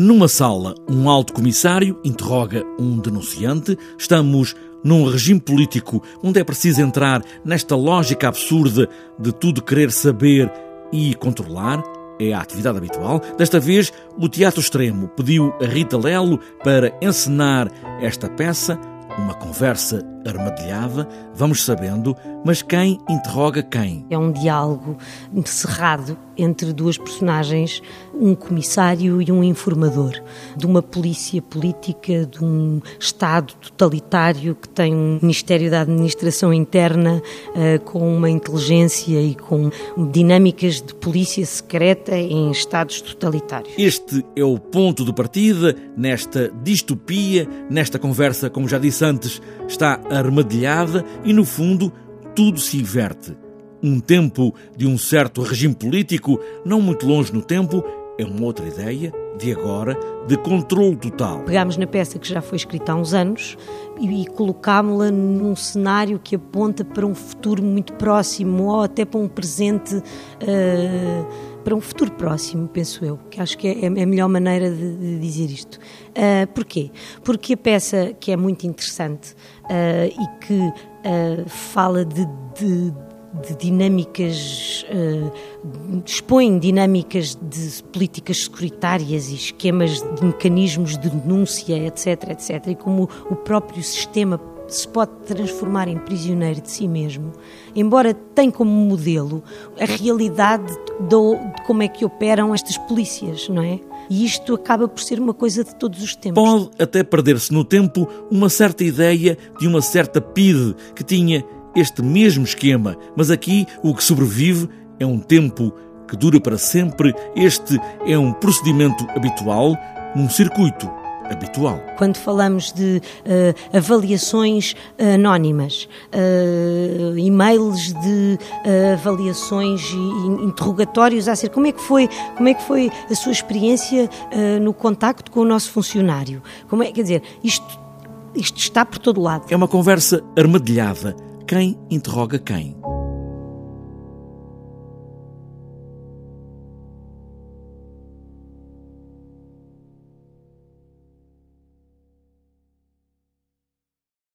Numa sala, um alto comissário interroga um denunciante. Estamos num regime político onde é preciso entrar nesta lógica absurda de tudo querer saber e controlar. É a atividade habitual. Desta vez, o Teatro Extremo pediu a Rita Lelo para encenar esta peça, uma conversa armadilhada, vamos sabendo, mas quem interroga quem? É um diálogo cerrado entre duas personagens, um comissário e um informador, de uma polícia política, de um Estado totalitário que tem um Ministério da Administração Interna uh, com uma inteligência e com dinâmicas de polícia secreta em Estados totalitários. Este é o ponto de partida nesta distopia, nesta conversa, como já disse antes, está armadilhada e, no fundo, tudo se inverte. Um tempo de um certo regime político, não muito longe no tempo, é uma outra ideia, de agora, de controle total. Pegámos na peça que já foi escrita há uns anos e, e colocámos-la num cenário que aponta para um futuro muito próximo ou até para um presente. Uh, para um futuro próximo, penso eu, que acho que é, é a melhor maneira de, de dizer isto. Uh, porquê? Porque a peça, que é muito interessante uh, e que uh, fala de, de de dinâmicas, expõe dinâmicas de políticas securitárias e esquemas de mecanismos de denúncia, etc, etc, e como o próprio sistema se pode transformar em prisioneiro de si mesmo, embora tenha como modelo a realidade de, de como é que operam estas polícias, não é? E isto acaba por ser uma coisa de todos os tempos. Pode até perder-se no tempo uma certa ideia de uma certa PIDE que tinha este mesmo esquema, mas aqui o que sobrevive é um tempo que dura para sempre. Este é um procedimento habitual num circuito habitual. Quando falamos de uh, avaliações anónimas, uh, e-mails de uh, avaliações e interrogatórios acerca como é que foi, como é que foi a sua experiência no contacto com o nosso funcionário? Como é, quer dizer, isto isto está por todo lado. É uma conversa armadilhada quem interroga quem.